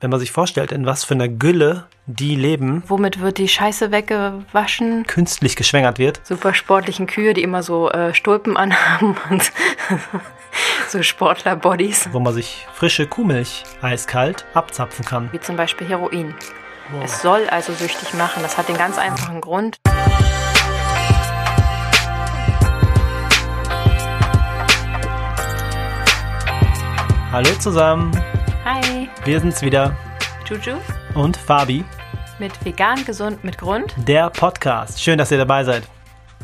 Wenn man sich vorstellt, in was für einer Gülle die leben, Womit wird die Scheiße weggewaschen? künstlich geschwängert wird. Super sportlichen Kühe, die immer so äh, Stulpen anhaben und so Sportler-Bodies. wo man sich frische Kuhmilch eiskalt abzapfen kann. Wie zum Beispiel Heroin. Es soll also süchtig machen. Das hat den ganz einfachen Grund. Hallo zusammen, Hi, wir sind's wieder Juju und Fabi, mit Vegan Gesund mit Grund. der Podcast. Schön, dass ihr dabei seid.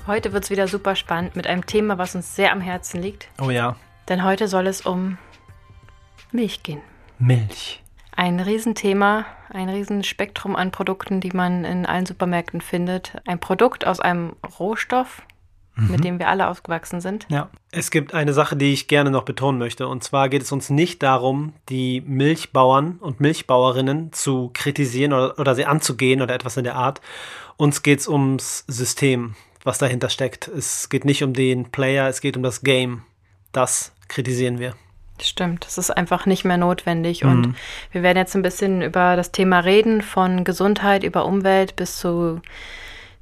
Heute wird's wieder super spannend mit einem Thema, was uns sehr am Herzen liegt. Oh ja, Denn heute soll es um Milch gehen. Milch. Ein Riesenthema, ein Riesenspektrum an Produkten, die man in allen Supermärkten findet. Ein Produkt aus einem Rohstoff, mit dem wir alle aufgewachsen sind. Ja. Es gibt eine Sache, die ich gerne noch betonen möchte. Und zwar geht es uns nicht darum, die Milchbauern und Milchbauerinnen zu kritisieren oder, oder sie anzugehen oder etwas in der Art. Uns geht es ums System, was dahinter steckt. Es geht nicht um den Player, es geht um das Game. Das kritisieren wir. Stimmt, das ist einfach nicht mehr notwendig. Und wir werden jetzt ein bisschen über das Thema reden, von Gesundheit über Umwelt bis zu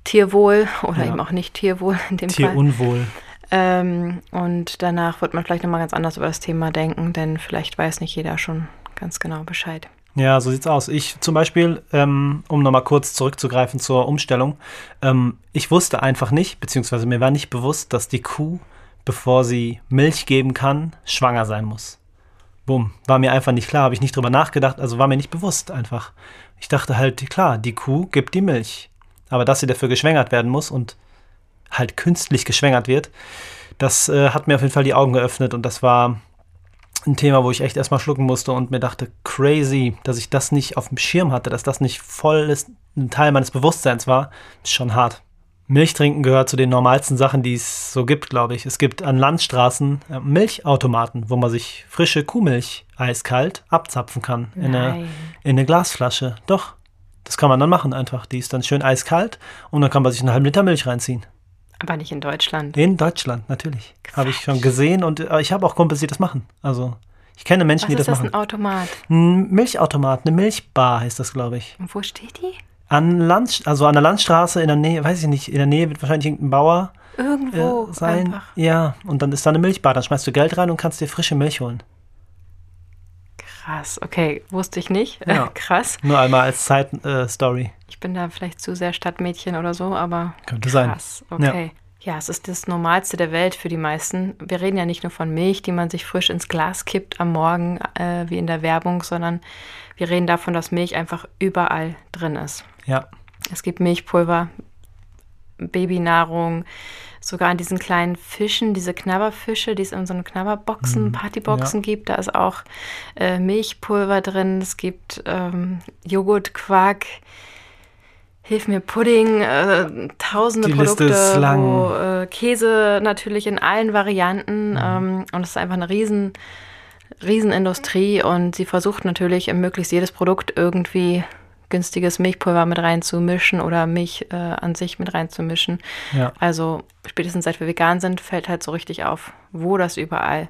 Tierwohl oder Ja. eben auch nicht Tierwohl in dem Fall. Tierunwohl. Ähm, und danach wird man vielleicht nochmal ganz anders über das Thema denken, denn vielleicht weiß nicht jeder schon ganz genau Bescheid. Ja, so sieht's aus. Ich zum Beispiel, ähm, um nochmal kurz zurückzugreifen zur Umstellung, ähm, ich wusste einfach nicht, beziehungsweise mir war nicht bewusst, dass die Kuh, bevor sie Milch geben kann, schwanger sein muss. Bumm, war mir einfach nicht klar, habe ich nicht drüber nachgedacht, also war mir nicht bewusst einfach. Ich dachte halt, klar, die Kuh gibt die Milch. Aber dass sie dafür geschwängert werden muss und halt künstlich geschwängert wird, das äh, hat mir auf jeden Fall die Augen geöffnet und das war ein Thema, wo ich echt erstmal schlucken musste und mir dachte, crazy, dass ich das nicht auf dem Schirm hatte, dass das nicht voll ist, ein Teil meines Bewusstseins war, ist schon hart. Milch trinken gehört zu den normalsten Sachen, die es so gibt, glaube ich. Es gibt an Landstraßen äh, Milchautomaten, wo man sich frische Kuhmilch eiskalt abzapfen kann in eine, in eine Glasflasche. Doch, das kann man dann machen einfach. Die ist dann schön eiskalt und dann kann man sich einen halben Liter Milch reinziehen. Aber nicht in Deutschland. In Deutschland, natürlich. Habe ich schon gesehen und äh, ich habe auch Kumpels, die das machen. Also, ich kenne Menschen, Was die ist das das, machen. ein Automat? Ein Milchautomat, eine Milchbar heißt das, glaube ich. Und wo steht die? An Land, also an der Landstraße in der Nähe, weiß ich nicht, in der Nähe wird wahrscheinlich irgendein Bauer Irgendwo äh, sein. einfach. Ja, und dann ist da eine Milchbar, dann schmeißt du Geld rein und kannst dir frische Milch holen. Krass, okay, wusste ich nicht. Ja. Äh, krass. Nur einmal als Side-Story. Ich bin da vielleicht zu sehr Stadtmädchen oder so, aber Könnte sein. krass, okay. Ja. es ist das Normalste der Welt für die meisten. Wir reden ja nicht nur von Milch, die man sich frisch ins Glas kippt am Morgen, äh, wie in der Werbung, sondern wir reden davon, dass Milch einfach überall drin ist. Ja, Es gibt Milchpulver, Babynahrung, sogar an diesen kleinen Fischen, diese Knabberfische, die es in so einen Knabberboxen, Partyboxen ja. gibt. Da ist auch äh, Milchpulver drin. Es gibt ähm, Joghurt, Quark, Hilf mir Pudding, äh, tausende Die Produkte, wo äh, Käse natürlich in allen Varianten ähm, und es ist einfach eine riesen, Riesenindustrie und sie versucht natürlich möglichst jedes Produkt irgendwie günstiges Milchpulver mit reinzumischen oder Milch äh, an sich mit reinzumischen. ja. Also spätestens seit wir vegan sind, fällt halt so richtig auf, wo das überall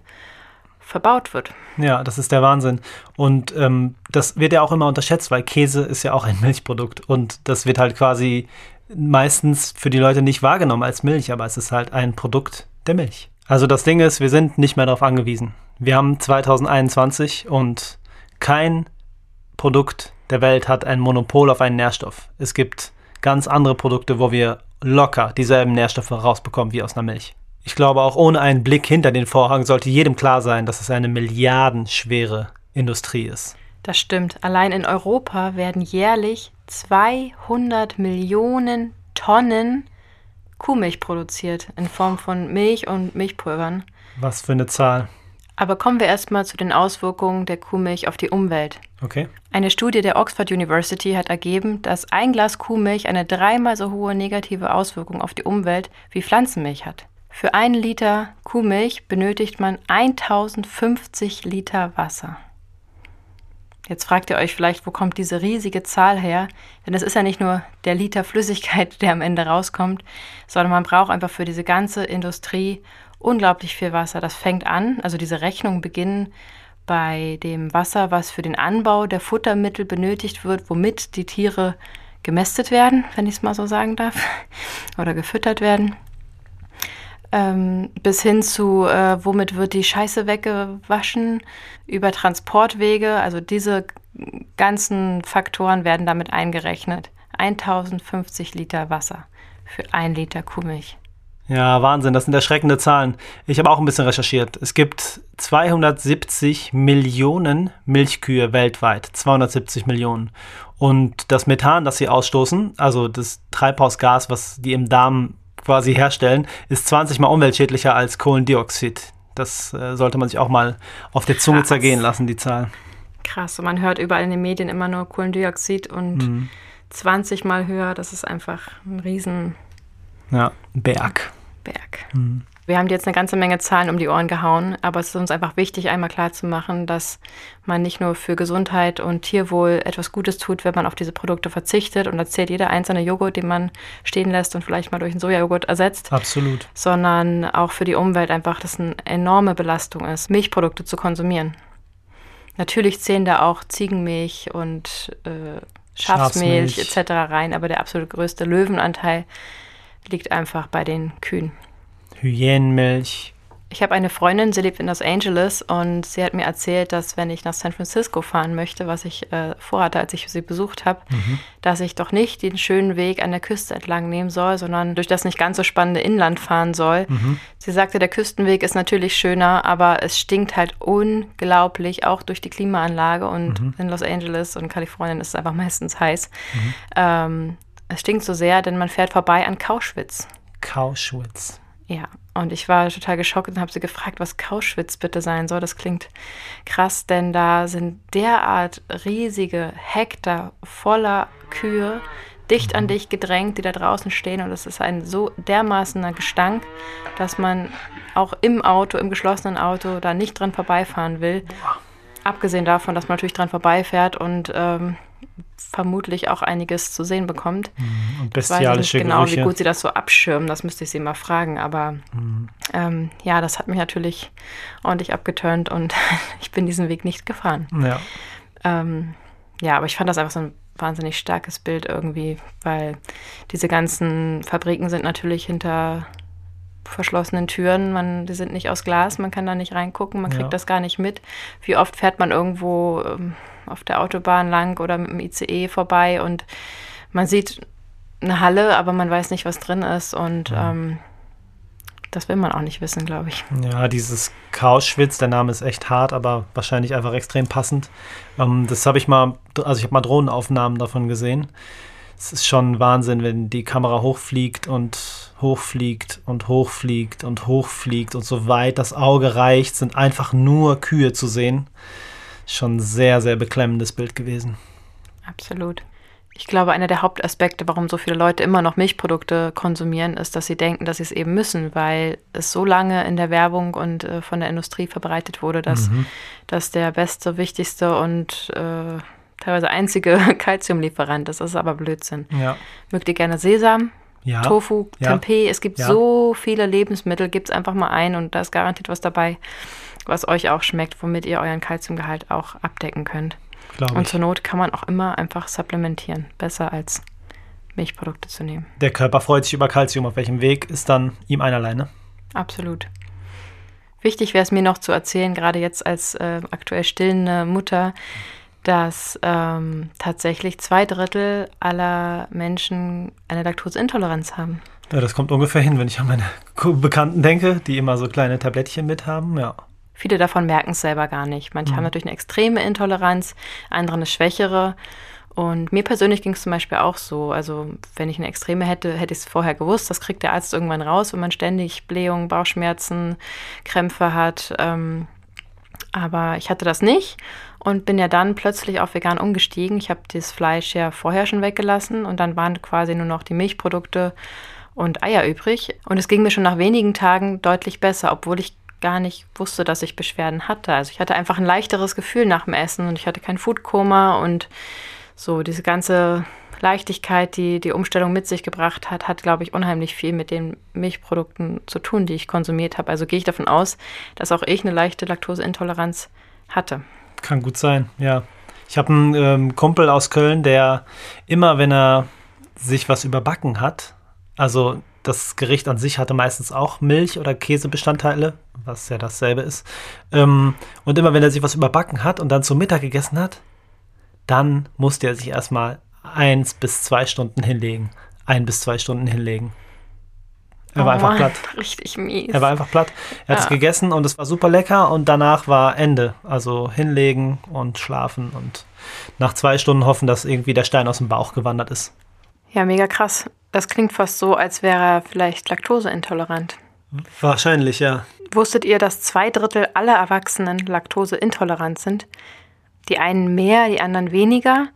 verbaut wird. Ja, das ist der Wahnsinn. Und ähm, das wird ja auch immer unterschätzt, weil Käse ist ja auch ein Milchprodukt. Und das wird halt quasi meistens für die Leute nicht wahrgenommen als Milch, aber es ist halt ein Produkt der Milch. Also das Ding ist, wir sind nicht mehr darauf angewiesen. Wir haben 2021 und kein Produkt der Welt hat ein Monopol auf einen Nährstoff. Es gibt ganz andere Produkte, wo wir locker dieselben Nährstoffe rausbekommen wie aus einer Milch. Ich glaube, auch ohne einen Blick hinter den Vorhang sollte jedem klar sein, dass es eine milliardenschwere Industrie ist. Das stimmt. Allein in Europa werden jährlich 200 Millionen Tonnen Kuhmilch produziert in Form von Milch und Milchpulvern. Was für eine Zahl. Aber kommen wir erstmal zu den Auswirkungen der Kuhmilch auf die Umwelt. Okay. Eine Studie der Oxford University hat ergeben, dass ein Glas Kuhmilch eine dreimal so hohe negative Auswirkung auf die Umwelt wie Pflanzenmilch hat. Für einen Liter Kuhmilch benötigt man 1050 Liter Wasser. Jetzt fragt ihr euch vielleicht, wo kommt diese riesige Zahl her? Denn es ist ja nicht nur der Liter Flüssigkeit, der am Ende rauskommt, sondern man braucht einfach für diese ganze Industrie unglaublich viel Wasser. Das fängt an, also diese Rechnungen beginnen bei dem Wasser, was für den Anbau der Futtermittel benötigt wird, womit die Tiere gemästet werden, wenn ich es mal so sagen darf, oder gefüttert werden. Ähm, bis hin zu, äh, womit wird die Scheiße weggewaschen, über Transportwege. Also diese ganzen Faktoren werden damit eingerechnet. 1050 Liter Wasser für ein Liter Kuhmilch. Ja, Wahnsinn, das sind erschreckende Zahlen. Ich habe auch ein bisschen recherchiert. Es gibt 270 Millionen Milchkühe weltweit. 270 Millionen. Und das Methan, das sie ausstoßen, also das Treibhausgas, was die im Darm quasi herstellen, ist 20 mal umweltschädlicher als Kohlendioxid. Das äh, sollte man sich auch mal auf der Zunge Krass. zergehen lassen, die Zahl. Krass, und man hört überall in den Medien immer nur Kohlendioxid und mhm. 20 mal höher. Das ist einfach ein riesen ja, Berg. Mhm. Wir haben jetzt eine ganze Menge Zahlen um die Ohren gehauen, aber es ist uns einfach wichtig, einmal klarzumachen, dass man nicht nur für Gesundheit und Tierwohl etwas Gutes tut, wenn man auf diese Produkte verzichtet und erzählt jeder einzelne Joghurt, den man stehen lässt und vielleicht mal durch einen Sojajoghurt ersetzt. Absolut. Sondern auch für die Umwelt einfach, dass eine enorme Belastung ist, Milchprodukte zu konsumieren. Natürlich zählen da auch Ziegenmilch und äh, Schafsmilch, Schafsmilch etc. rein, aber der absolut größte Löwenanteil liegt einfach bei den Kühen. Hyänenmilch. Ich habe eine Freundin, sie lebt in Los Angeles und sie hat mir erzählt, dass wenn ich nach San Francisco fahren möchte, was ich äh, vorhatte, als ich sie besucht habe, mhm. dass ich doch nicht den schönen Weg an der Küste entlang nehmen soll, sondern durch das nicht ganz so spannende Inland fahren soll. Mhm. Sie sagte, der Küstenweg ist natürlich schöner, aber es stinkt halt unglaublich, auch durch die Klimaanlage und mhm. in Los Angeles und Kalifornien ist es einfach meistens heiß. Mhm. Ähm, es stinkt so sehr, denn man fährt vorbei an Kauschwitz. Kauschwitz. Ja, und ich war total geschockt und habe sie gefragt, was Kauschwitz bitte sein soll. Das klingt krass, denn da sind derart riesige Hektar voller Kühe, dicht an mhm. dich gedrängt, die da draußen stehen. Und es ist ein so dermaßener Gestank, dass man auch im Auto, im geschlossenen Auto, da nicht dran vorbeifahren will. Abgesehen davon, dass man natürlich dran vorbeifährt und ähm, vermutlich auch einiges zu sehen bekommt. Mhm. Und bestialische ich genau, Gerüche. wie gut sie das so abschirmen, das müsste ich sie mal fragen. Aber mhm. ähm, ja, das hat mich natürlich ordentlich abgeturnt und ich bin diesen Weg nicht gefahren. Ja. Ähm, ja, aber ich fand das einfach so ein wahnsinnig starkes Bild irgendwie, weil diese ganzen Fabriken sind natürlich hinter verschlossenen Türen. Man, die sind nicht aus Glas, man kann da nicht reingucken, man kriegt ja. das gar nicht mit. Wie oft fährt man irgendwo ähm, auf der Autobahn lang oder mit dem ICE vorbei und man sieht eine Halle, aber man weiß nicht, was drin ist und ja. ähm, das will man auch nicht wissen, glaube ich. Ja, dieses Kauschwitz, der Name ist echt hart, aber wahrscheinlich einfach extrem passend. Ähm, das habe ich mal, also ich habe mal Drohnenaufnahmen davon gesehen. Es ist schon Wahnsinn, wenn die Kamera hochfliegt und hochfliegt und hochfliegt und hochfliegt und so weit das Auge reicht, sind einfach nur Kühe zu sehen schon sehr, sehr beklemmendes Bild gewesen. Absolut. Ich glaube, einer der Hauptaspekte, warum so viele Leute immer noch Milchprodukte konsumieren, ist, dass sie denken, dass sie es eben müssen, weil es so lange in der Werbung und äh, von der Industrie verbreitet wurde, dass, mhm. dass der beste, wichtigste und äh, teilweise einzige Kalziumlieferant ist. Das ist aber Blödsinn. Ja. Mögt ihr gerne Sesam? Ja. Tofu, ja. Tempeh, es gibt so viele Lebensmittel, gibt es einfach mal ein und da ist garantiert was dabei was euch auch schmeckt, womit ihr euren Kalziumgehalt auch abdecken könnt. Glaube und zur Not kann man auch immer einfach supplementieren. Besser als Milchprodukte zu nehmen. Der Körper freut sich über Kalzium. Auf welchem Weg ist dann ihm einerlei, ne? Absolut. Wichtig wäre es mir noch zu erzählen, gerade jetzt als äh, aktuell stillende Mutter, dass ähm, tatsächlich zwei Drittel aller Menschen eine Laktoseintoleranz haben. Ja, das kommt ungefähr hin, wenn ich an meine Bekannten denke, die immer so kleine Tablettchen mit haben, ja. Viele davon merken es selber gar nicht. Manche mhm. haben natürlich eine extreme Intoleranz, andere eine schwächere. Und mir persönlich ging es zum Beispiel auch so. Also, wenn ich eine Extreme hätte, hätte ich es vorher gewusst. Das kriegt der Arzt irgendwann raus, wenn man ständig Blähungen, Bauchschmerzen, Krämpfe hat. Ähm, aber ich hatte das nicht und bin ja dann plötzlich auf vegan umgestiegen. Ich habe das Fleisch ja vorher schon weggelassen und dann waren quasi nur noch die Milchprodukte und Eier übrig. Und es ging mir schon nach wenigen Tagen deutlich besser, obwohl ich gar nicht wusste, dass ich Beschwerden hatte. Also ich hatte einfach ein leichteres Gefühl nach dem Essen und ich hatte kein Foodkoma und so diese ganze Leichtigkeit, die die Umstellung mit sich gebracht hat, hat, glaube ich, unheimlich viel mit den Milchprodukten zu tun, die ich konsumiert habe. Also gehe ich davon aus, dass auch ich eine leichte Laktoseintoleranz hatte. Kann gut sein, ja. Ich habe einen ähm, Kumpel aus Köln, der immer, wenn er sich was überbacken hat, also das Gericht an sich hatte meistens auch Milch- oder Käsebestandteile, was ja dasselbe ist. Ähm, und immer wenn er sich was überbacken hat und dann zum Mittag gegessen hat, dann musste er sich erstmal eins bis zwei Stunden hinlegen. Ein bis zwei Stunden hinlegen. Er war Oh einfach Mann, platt. Richtig mies. Er war einfach platt. Er hat es Ja. gegessen und es war super lecker und danach war Ende. Also hinlegen und schlafen und nach zwei Stunden hoffen, dass irgendwie der Stein aus dem Bauch gewandert ist. ja, mega krass. Das klingt fast so, als wäre er vielleicht laktoseintolerant. Wahrscheinlich, ja. Wusstet ihr, dass zwei Drittel aller Erwachsenen laktoseintolerant sind? Die einen mehr, die anderen weniger.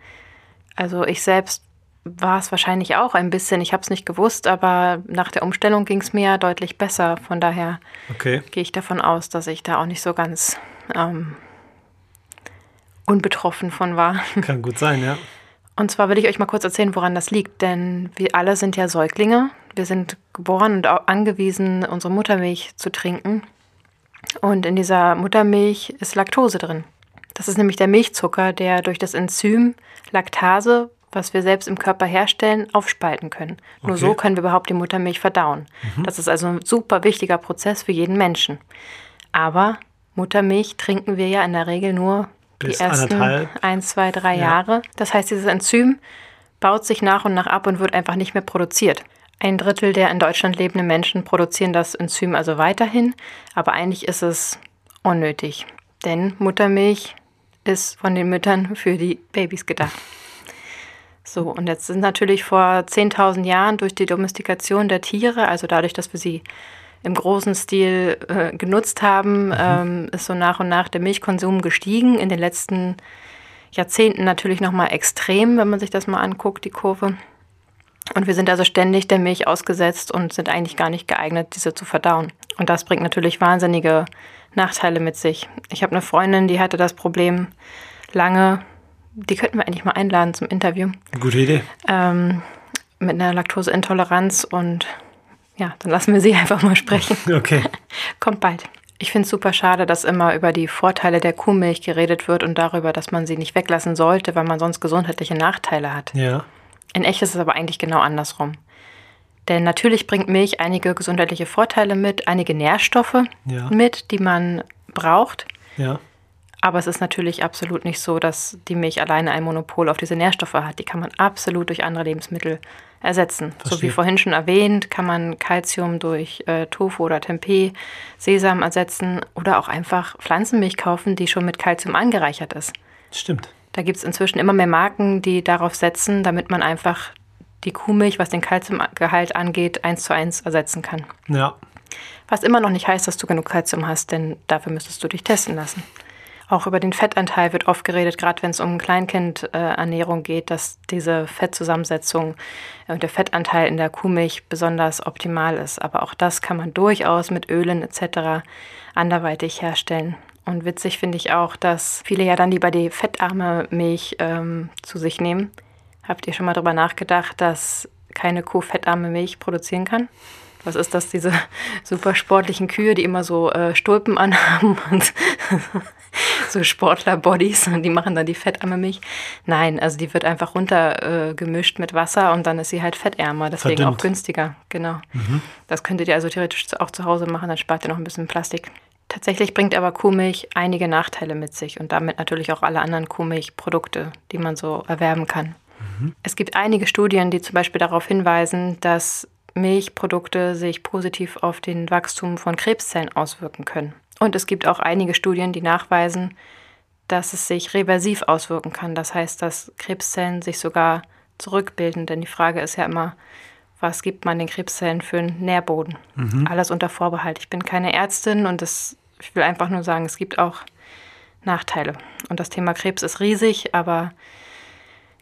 Also ich selbst war es wahrscheinlich auch ein bisschen. Ich habe es nicht gewusst, aber nach der Umstellung ging es mir deutlich besser. Von daher Okay. gehe ich davon aus, dass ich da auch nicht so ganz ähm, unbetroffen von war. Kann gut sein, ja. Und zwar will ich euch mal kurz erzählen, woran das liegt, denn wir alle sind ja Säuglinge. Wir sind geboren und auch angewiesen, unsere Muttermilch zu trinken. Und in dieser Muttermilch ist Laktose drin. Das ist nämlich der Milchzucker, der durch das Enzym Laktase, was wir selbst im Körper herstellen, aufspalten können. Nur Okay. so können wir überhaupt die Muttermilch verdauen. Das ist also ein super wichtiger Prozess für jeden Menschen. Aber Muttermilch trinken wir ja in der Regel nur Bis die ersten anderthalb. ein, zwei, drei Ja. Jahre. Das heißt, dieses Enzym baut sich nach und nach ab und wird einfach nicht mehr produziert. Ein Drittel der in Deutschland lebenden Menschen produzieren das Enzym also weiterhin, aber eigentlich ist es unnötig. Denn Muttermilch ist von den Müttern für die Babys gedacht. So, und jetzt sind natürlich vor 10.000 Jahren durch die Domestikation der Tiere, also dadurch, dass wir sie im großen Stil äh, genutzt haben, ähm, ist so nach und nach der Milchkonsum gestiegen. In den letzten Jahrzehnten natürlich nochmal extrem, wenn man sich das mal anguckt, die Kurve. Und wir sind also ständig der Milch ausgesetzt und sind eigentlich gar nicht geeignet, diese zu verdauen. Und das bringt natürlich wahnsinnige Nachteile mit sich. Ich habe eine Freundin, die hatte das Problem lange, die könnten wir eigentlich mal einladen zum Interview, Gute Idee. ähm, mit einer Laktoseintoleranz und ja, dann lassen wir sie einfach mal sprechen. Okay. Kommt bald. Ich finde es super schade, dass immer über die Vorteile der Kuhmilch geredet wird und darüber, dass man sie nicht weglassen sollte, weil man sonst gesundheitliche Nachteile hat. Ja. In echt ist es aber eigentlich genau andersrum. Denn natürlich bringt Milch einige gesundheitliche Vorteile mit, einige Nährstoffe Ja. mit, die man braucht. Ja. Aber es ist natürlich absolut nicht so, dass die Milch alleine ein Monopol auf diese Nährstoffe hat. Die kann man absolut durch andere Lebensmittel ersetzen. So Verstehe. wie vorhin schon erwähnt, kann man Kalzium durch äh, Tofu oder Tempeh, Sesam ersetzen oder auch einfach Pflanzenmilch kaufen, die schon mit Kalzium angereichert ist. Stimmt. Da gibt es inzwischen immer mehr Marken, die darauf setzen, damit man einfach die Kuhmilch, was den Kalziumgehalt angeht, eins zu eins ersetzen kann. Ja. Was immer noch nicht heißt, dass du genug Kalzium hast, denn dafür müsstest du dich testen lassen. Auch über den Fettanteil wird oft geredet, gerade wenn es um Kleinkindernährung geht, dass diese Fettzusammensetzung und der Fettanteil in der Kuhmilch besonders optimal ist. Aber auch das kann man durchaus mit Ölen etc. anderweitig herstellen. Und witzig finde ich auch, dass viele ja dann lieber die fettarme Milch ähm, zu sich nehmen. Habt ihr schon mal darüber nachgedacht, dass keine Kuh fettarme Milch produzieren kann? Was ist das, diese super sportlichen Kühe, die immer so äh, Stulpen anhaben und so Sportler-Bodies und die machen dann die fettarme Milch? Nein, also die wird einfach runtergemischt äh, mit Wasser und dann ist sie halt fettärmer, deswegen Verdünnt. auch günstiger. Genau. Das könntet ihr also theoretisch auch zu Hause machen, dann spart ihr noch ein bisschen Plastik. Tatsächlich bringt aber Kuhmilch einige Nachteile mit sich und damit natürlich auch alle anderen Kuhmilchprodukte, die man so erwerben kann. Es gibt einige Studien, die zum Beispiel darauf hinweisen, dass Milchprodukte sich positiv auf den Wachstum von Krebszellen auswirken können. Und es gibt auch einige Studien, die nachweisen, dass es sich reversiv auswirken kann. Das heißt, dass Krebszellen sich sogar zurückbilden. Denn die Frage ist ja immer, was gibt man den Krebszellen für einen Nährboden? Alles unter Vorbehalt. Ich bin keine Ärztin und das, ich will einfach nur sagen, es gibt auch Nachteile. Und das Thema Krebs ist riesig, aber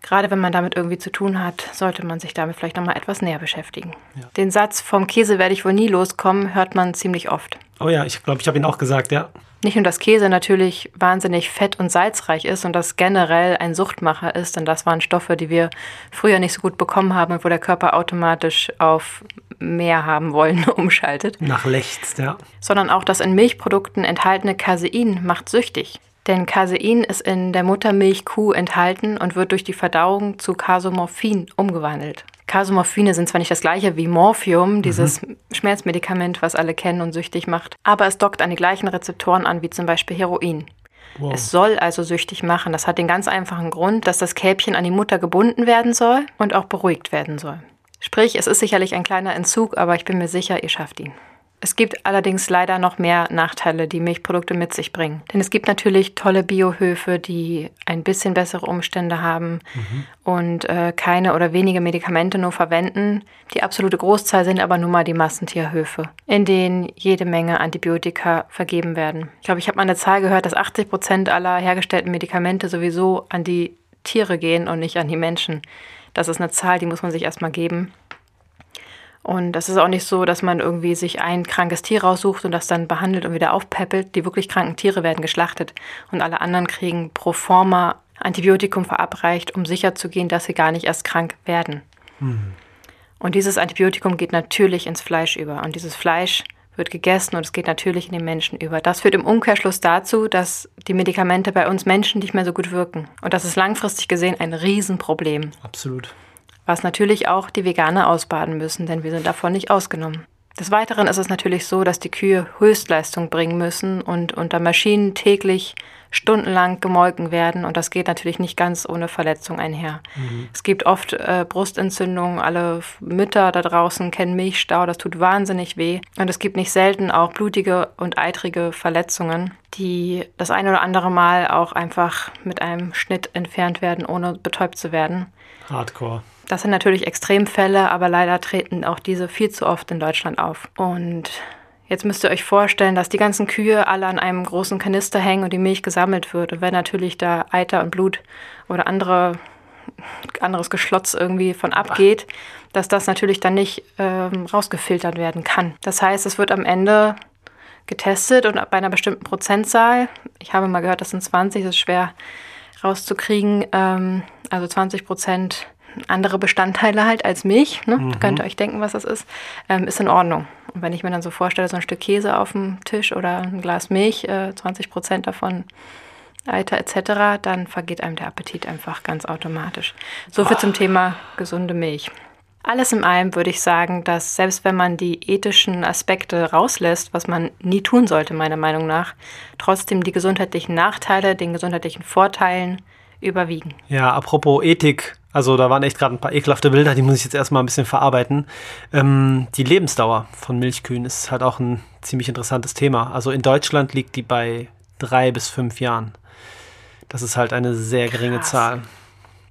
gerade wenn man damit irgendwie zu tun hat, sollte man sich damit vielleicht nochmal etwas näher beschäftigen. Ja. Den Satz, vom Käse werde ich wohl nie loskommen, hört man ziemlich oft. Oh ja, ich glaube, ich habe ihn auch gesagt, ja. Nicht nur, dass Käse natürlich wahnsinnig fett- und salzreich ist und das generell ein Suchtmacher ist, denn das waren Stoffe, die wir früher nicht so gut bekommen haben und wo der Körper automatisch auf mehr haben wollen umschaltet, Nach Lechts, ja. sondern auch das in Milchprodukten enthaltene Casein macht süchtig. Denn Casein ist in der Muttermilchkuh enthalten und wird durch die Verdauung zu Casomorphin umgewandelt. Casomorphine sind zwar nicht das gleiche wie Morphium, dieses mhm. Schmerzmedikament, was alle kennen und süchtig macht, aber es dockt an die gleichen Rezeptoren an wie zum Beispiel Heroin. Wow. Es soll also süchtig machen. Das hat den ganz einfachen Grund, dass das Kälbchen an die Mutter gebunden werden soll und auch beruhigt werden soll. Sprich, es ist sicherlich ein kleiner Entzug, aber ich bin mir sicher, ihr schafft ihn. Es gibt allerdings leider noch mehr Nachteile, die Milchprodukte mit sich bringen. Denn es gibt natürlich tolle Biohöfe, die ein bisschen bessere Umstände haben mhm. und äh, keine oder wenige Medikamente nur verwenden. Die absolute Großzahl sind aber nun mal die Massentierhöfe, in denen jede Menge Antibiotika vergeben werden. Ich glaube, ich habe mal eine Zahl gehört, dass 80 Prozent aller hergestellten Medikamente sowieso an die Tiere gehen und nicht an die Menschen. Das ist eine Zahl, die muss man sich erstmal geben. Und das ist auch nicht so, dass man irgendwie sich ein krankes Tier raussucht und das dann behandelt und wieder aufpäppelt. Die wirklich kranken Tiere werden geschlachtet und alle anderen kriegen pro forma Antibiotikum verabreicht, um sicherzugehen, dass sie gar nicht erst krank werden. Mhm. Und dieses Antibiotikum geht natürlich ins Fleisch über. Und dieses Fleisch wird gegessen und es geht natürlich in den Menschen über. Das führt im Umkehrschluss dazu, dass die Medikamente bei uns Menschen nicht mehr so gut wirken. Und das ist langfristig gesehen ein Riesenproblem. Absolut was natürlich auch die Veganer ausbaden müssen, denn wir sind davon nicht ausgenommen. Des Weiteren ist es natürlich so, dass die Kühe Höchstleistung bringen müssen und unter Maschinen täglich stundenlang gemolken werden und das geht natürlich nicht ganz ohne Verletzung einher. Mhm. Es gibt oft äh, Brustentzündungen, alle Mütter da draußen kennen Milchstau, das tut wahnsinnig weh und es gibt nicht selten auch blutige und eitrige Verletzungen, die das ein oder andere Mal auch einfach mit einem Schnitt entfernt werden, ohne betäubt zu werden. Hardcore. Das sind natürlich Extremfälle, aber leider treten auch diese viel zu oft in Deutschland auf. Und jetzt müsst ihr euch vorstellen, dass die ganzen Kühe alle an einem großen Kanister hängen und die Milch gesammelt wird. Und wenn natürlich da Eiter und Blut oder andere, anderes Geschlotz irgendwie von abgeht, dass das natürlich dann nicht ähm, rausgefiltert werden kann. Das heißt, es wird am Ende getestet und bei einer bestimmten Prozentzahl, ich habe mal gehört, das sind 20, das ist schwer rauszukriegen, ähm, also 20 Prozent andere Bestandteile halt als Milch, ne? Mhm. könnt ihr euch denken, was das ist, ähm, ist in Ordnung. Und wenn ich mir dann so vorstelle, so ein Stück Käse auf dem Tisch oder ein Glas Milch, äh, 20 Prozent davon Eiter etc., dann vergeht einem der Appetit einfach ganz automatisch. So viel zum Thema gesunde Milch. Alles in allem würde ich sagen, dass selbst wenn man die ethischen Aspekte rauslässt, was man nie tun sollte, meiner Meinung nach, trotzdem die gesundheitlichen Nachteile den gesundheitlichen Vorteilen überwiegen. Ja, apropos Ethik, also da waren echt gerade ein paar ekelhafte Bilder, die muss ich jetzt erstmal ein bisschen verarbeiten. Ähm, die Lebensdauer von Milchkühen ist halt auch ein ziemlich interessantes Thema. Also in Deutschland liegt die bei drei bis fünf Jahren. Das ist halt eine sehr geringe Krass. Zahl.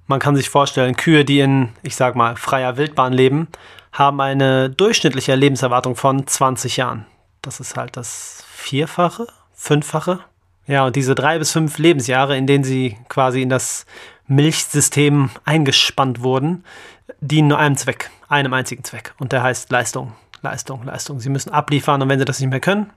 Man kann sich vorstellen, Kühe, die in, ich sag mal, freier Wildbahn leben, haben eine durchschnittliche Lebenserwartung von 20 Jahren. Das ist halt das Vierfache, Fünffache. Ja, und diese drei bis fünf Lebensjahre, in denen sie quasi in das Milchsystem eingespannt wurden, dienen nur einem Zweck, einem einzigen Zweck. Und der heißt Leistung, Leistung, Leistung. Sie müssen abliefern und wenn sie das nicht mehr können,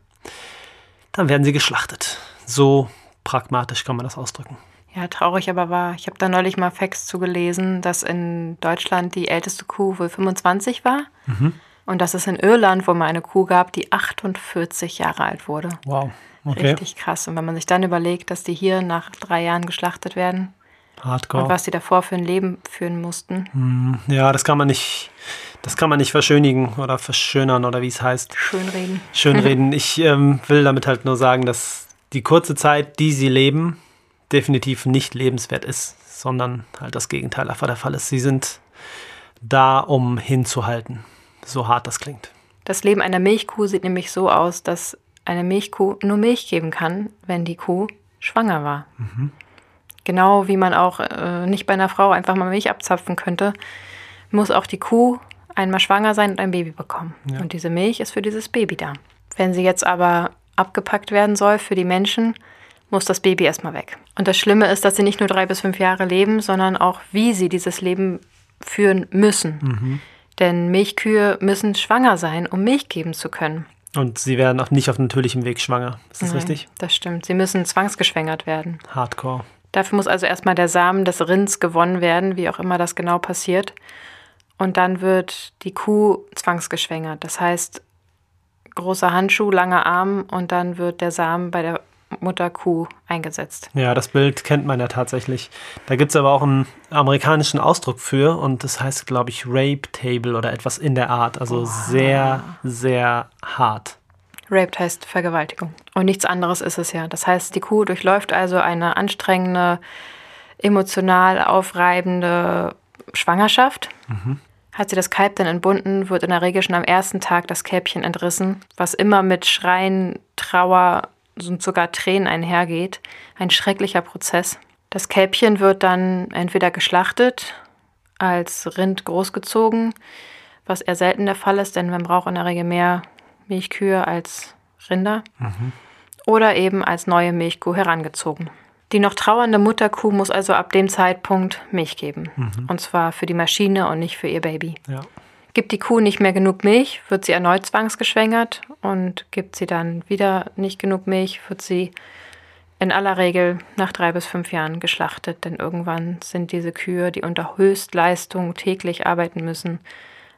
dann werden sie geschlachtet. So pragmatisch kann man das ausdrücken. Ja, traurig aber wahr. Ich habe da neulich mal Facts zugelesen, dass in Deutschland die älteste Kuh wohl 25 war. Mhm. Und dass es in Irland, wo man eine Kuh gab, die 48 Jahre alt wurde. Wow. Okay. Richtig krass. Und wenn man sich dann überlegt, dass die hier nach drei Jahren geschlachtet werden, Hardcore. Und was sie davor für ein Leben führen mussten. Hm, ja, das kann man nicht, das kann man nicht verschönigen oder verschönern oder wie es heißt. Schönreden. Schönreden. ich ähm, will damit halt nur sagen, dass die kurze Zeit, die sie leben, definitiv nicht lebenswert ist, sondern halt das Gegenteil einfach der Fall ist. Sie sind da, um hinzuhalten, so hart das klingt. Das Leben einer Milchkuh sieht nämlich so aus, dass eine Milchkuh nur Milch geben kann, wenn die Kuh schwanger war. Mhm. Genau wie man auch äh, nicht bei einer Frau einfach mal Milch abzapfen könnte, muss auch die Kuh einmal schwanger sein und ein Baby bekommen. Ja. Und diese Milch ist für dieses Baby da. Wenn sie jetzt aber abgepackt werden soll für die Menschen, muss das Baby erstmal weg. Und das Schlimme ist, dass sie nicht nur drei bis fünf Jahre leben, sondern auch, wie sie dieses Leben führen müssen. Mhm. Denn Milchkühe müssen schwanger sein, um Milch geben zu können. Und sie werden auch nicht auf natürlichem Weg schwanger. Ist das Nein, richtig? Das stimmt. Sie müssen zwangsgeschwängert werden. Hardcore. Dafür muss also erstmal der Samen des Rinds gewonnen werden, wie auch immer das genau passiert. Und dann wird die Kuh zwangsgeschwängert. Das heißt, großer Handschuh, langer Arm und dann wird der Samen bei der Mutterkuh eingesetzt. Ja, das Bild kennt man ja tatsächlich. Da gibt es aber auch einen amerikanischen Ausdruck für und das heißt, glaube ich, Rape Table oder etwas in der Art. Also wow. sehr, sehr hart. Raped heißt Vergewaltigung. Und nichts anderes ist es ja. Das heißt, die Kuh durchläuft also eine anstrengende, emotional aufreibende Schwangerschaft. Mhm. Hat sie das Kalb dann entbunden, wird in der Regel schon am ersten Tag das Kälbchen entrissen, was immer mit Schreien, Trauer und sogar Tränen einhergeht. Ein schrecklicher Prozess. Das Kälbchen wird dann entweder geschlachtet, als Rind großgezogen, was eher selten der Fall ist, denn man braucht in der Regel mehr Milchkühe als Rinder mhm. oder eben als neue Milchkuh herangezogen. Die noch trauernde Mutterkuh muss also ab dem Zeitpunkt Milch geben. Mhm. Und zwar für die Maschine und nicht für ihr Baby. Ja. Gibt die Kuh nicht mehr genug Milch, wird sie erneut zwangsgeschwängert und gibt sie dann wieder nicht genug Milch, wird sie in aller Regel nach drei bis fünf Jahren geschlachtet, denn irgendwann sind diese Kühe, die unter Höchstleistung täglich arbeiten müssen,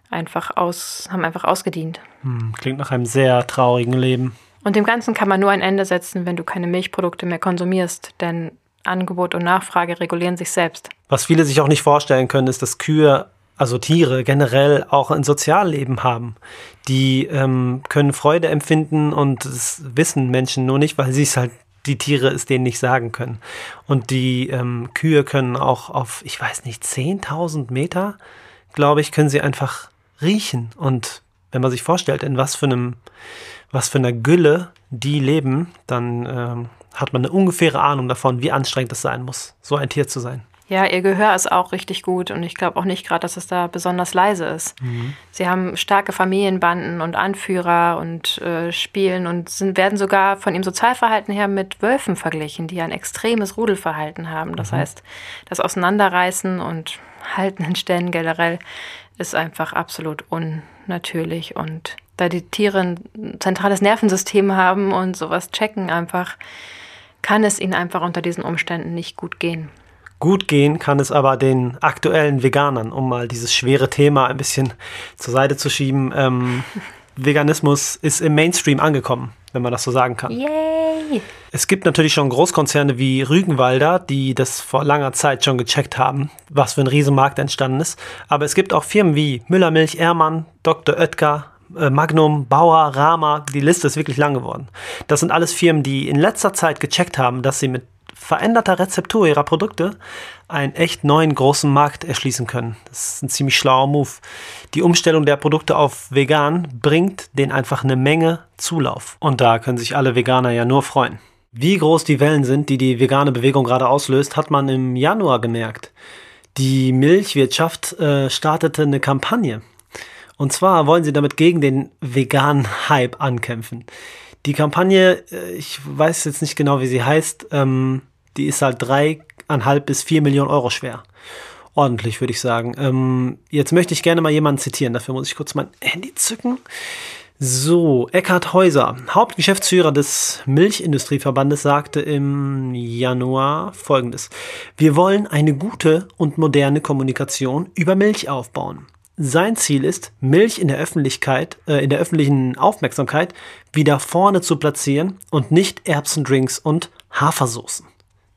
einfach aus, haben einfach ausgedient. Hm, klingt nach einem sehr traurigen Leben. Und dem Ganzen kann man nur ein Ende setzen, wenn du keine Milchprodukte mehr konsumierst, denn Angebot und Nachfrage regulieren sich selbst. Was viele sich auch nicht vorstellen können, ist, dass Kühe, also Tiere generell auch ein Sozialleben haben. Die ähm, können Freude empfinden und das wissen Menschen nur nicht, weil sie es halt die Tiere es denen nicht sagen können. Und die ähm, Kühe können auch auf, ich weiß nicht, 10.000 Meter, glaube ich, können sie einfach riechen. Und wenn man sich vorstellt, in was für einem, was für einer Gülle die leben, dann ähm, hat man eine ungefähre Ahnung davon, wie anstrengend es sein muss, so ein Tier zu sein. Ja, ihr Gehör ist auch richtig gut und ich glaube auch nicht gerade, dass es da besonders leise ist. Mhm. Sie haben starke Familienbanden und Anführer und äh, spielen und sind, werden sogar von ihrem Sozialverhalten her mit Wölfen verglichen, die ein extremes Rudelverhalten haben. Das mhm. heißt, das Auseinanderreißen und Halten in Stellen generell ist einfach absolut unnatürlich. Und da die Tiere ein zentrales Nervensystem haben und sowas checken einfach, kann es ihnen einfach unter diesen Umständen nicht gut gehen. Gut gehen kann es aber den aktuellen Veganern, um mal dieses schwere Thema ein bisschen zur Seite zu schieben. Ähm, Veganismus ist im Mainstream angekommen, wenn man das so sagen kann. Yay! Es gibt natürlich schon Großkonzerne wie Rügenwalder, die das vor langer Zeit schon gecheckt haben, was für ein Riesenmarkt entstanden ist. Aber es gibt auch Firmen wie Müllermilch, Ehrmann, Dr. Oetker, äh, Magnum, Bauer, Rama, die Liste ist wirklich lang geworden. Das sind alles Firmen, die in letzter Zeit gecheckt haben, dass sie mit veränderter Rezeptur ihrer Produkte einen echt neuen großen Markt erschließen können. Das ist ein ziemlich schlauer Move. Die Umstellung der Produkte auf vegan bringt denen einfach eine Menge Zulauf. Und da können sich alle Veganer ja nur freuen. Wie groß die Wellen sind, die die vegane Bewegung gerade auslöst, hat man im Januar gemerkt. Die Milchwirtschaft äh, startete eine Kampagne. Und zwar wollen sie damit gegen den veganen Hype ankämpfen. Die Kampagne, äh, ich weiß jetzt nicht genau, wie sie heißt, ähm, die ist halt dreieinhalb bis vier Millionen Euro schwer. Ordentlich, würde ich sagen. Ähm, jetzt möchte ich gerne mal jemanden zitieren. Dafür muss ich kurz mein Handy zücken. So, Eckhard Häuser, Hauptgeschäftsführer des Milchindustrieverbandes, sagte im Januar folgendes. Wir wollen eine gute und moderne Kommunikation über Milch aufbauen. Sein Ziel ist, Milch in der Öffentlichkeit, äh, in der öffentlichen Aufmerksamkeit wieder vorne zu platzieren und nicht Erbsendrinks und Hafersoßen.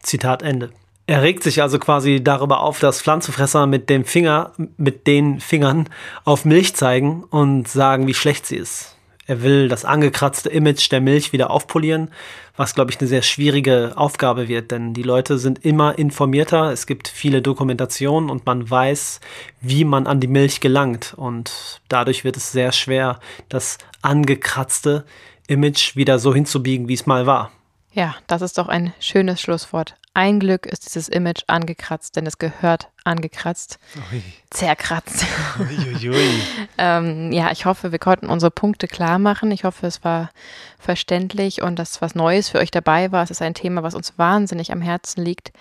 Zitat Ende. Er regt sich also quasi darüber auf, dass Pflanzenfresser mit dem Finger, mit den Fingern auf Milch zeigen und sagen, wie schlecht sie ist. Er will das angekratzte Image der Milch wieder aufpolieren, was, glaube ich, eine sehr schwierige Aufgabe wird, denn die Leute sind immer informierter, es gibt viele Dokumentationen und man weiß, wie man an die Milch gelangt und dadurch wird es sehr schwer, das angekratzte Image wieder so hinzubiegen, wie es mal war. Ja, das ist doch ein schönes Schlusswort. Ein Glück ist dieses Image angekratzt, denn es gehört angekratzt, Ui. zerkratzt. ähm, ja, ich hoffe, wir konnten unsere Punkte klar machen. Ich hoffe, es war verständlich und dass was Neues für euch dabei war. Es ist ein Thema, was uns wahnsinnig am Herzen liegt,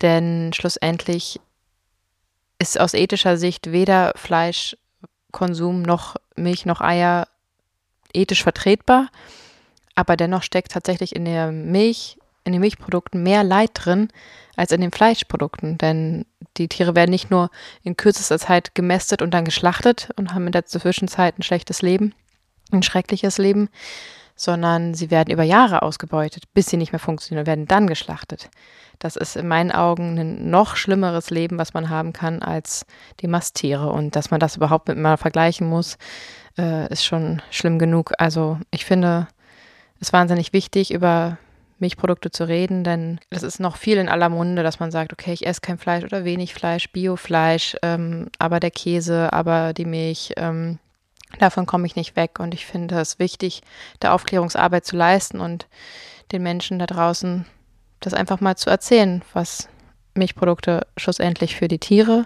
denn schlussendlich ist aus ethischer Sicht weder Fleischkonsum noch Milch noch Eier ethisch vertretbar aber dennoch steckt tatsächlich in der Milch, in den Milchprodukten mehr Leid drin als in den Fleischprodukten. Denn die Tiere werden nicht nur in kürzester Zeit gemästet und dann geschlachtet und haben in der Zwischenzeit ein schlechtes Leben, ein schreckliches Leben, sondern sie werden über Jahre ausgebeutet, bis sie nicht mehr funktionieren und werden dann geschlachtet. Das ist in meinen Augen ein noch schlimmeres Leben, was man haben kann, als die Masttiere. Und dass man das überhaupt miteinander vergleichen muss, äh, ist schon schlimm genug. Also ich finde es wahnsinnig wichtig, über Milchprodukte zu reden, denn es ist noch viel in aller Munde, dass man sagt, okay, ich esse kein Fleisch oder wenig Fleisch, Biofleisch, ähm, aber der Käse, aber die Milch, ähm, davon komme ich nicht weg. Und ich finde es wichtig, da Aufklärungsarbeit zu leisten und den Menschen da draußen das einfach mal zu erzählen, was Milchprodukte schlussendlich für die Tiere,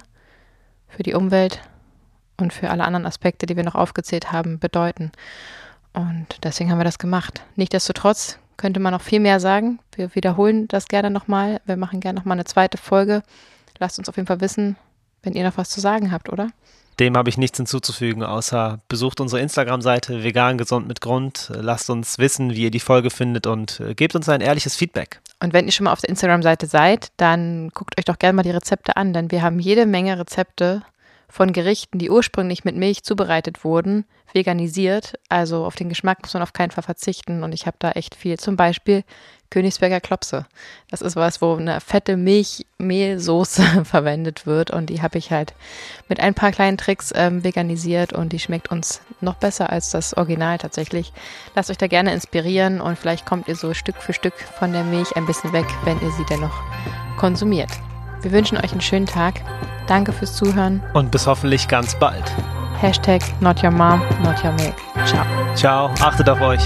für die Umwelt und für alle anderen Aspekte, die wir noch aufgezählt haben, bedeuten. Und deswegen haben wir das gemacht. Nichtsdestotrotz könnte man noch viel mehr sagen. Wir wiederholen das gerne nochmal. Wir machen gerne nochmal eine zweite Folge. Lasst uns auf jeden Fall wissen, wenn ihr noch was zu sagen habt, oder? Dem habe ich nichts hinzuzufügen, außer besucht unsere Instagram-Seite vegan gesund mit Grund. Lasst uns wissen, wie ihr die Folge findet und äh, gebt uns ein ehrliches Feedback. Und wenn ihr schon mal auf der Instagram-Seite seid, dann guckt euch doch gerne mal die Rezepte an, denn wir haben jede Menge Rezepte von Gerichten, die ursprünglich mit Milch zubereitet wurden, veganisiert. Also auf den Geschmack muss man auf keinen Fall verzichten. Und ich habe da echt viel. Zum Beispiel Königsberger Klopse. Das ist was, wo eine fette Milchmehlsoße verwendet wird. Und die habe ich halt mit ein paar kleinen Tricks ähm, veganisiert. Und die schmeckt uns noch besser als das Original tatsächlich. Lasst euch da gerne inspirieren. Und vielleicht kommt ihr so Stück für Stück von der Milch ein bisschen weg, wenn ihr sie dennoch konsumiert. Wir wünschen euch einen schönen Tag. Danke fürs Zuhören. Und bis hoffentlich ganz bald. Hashtag not your mom, not your milk. Ciao. Ciao, achtet auf euch.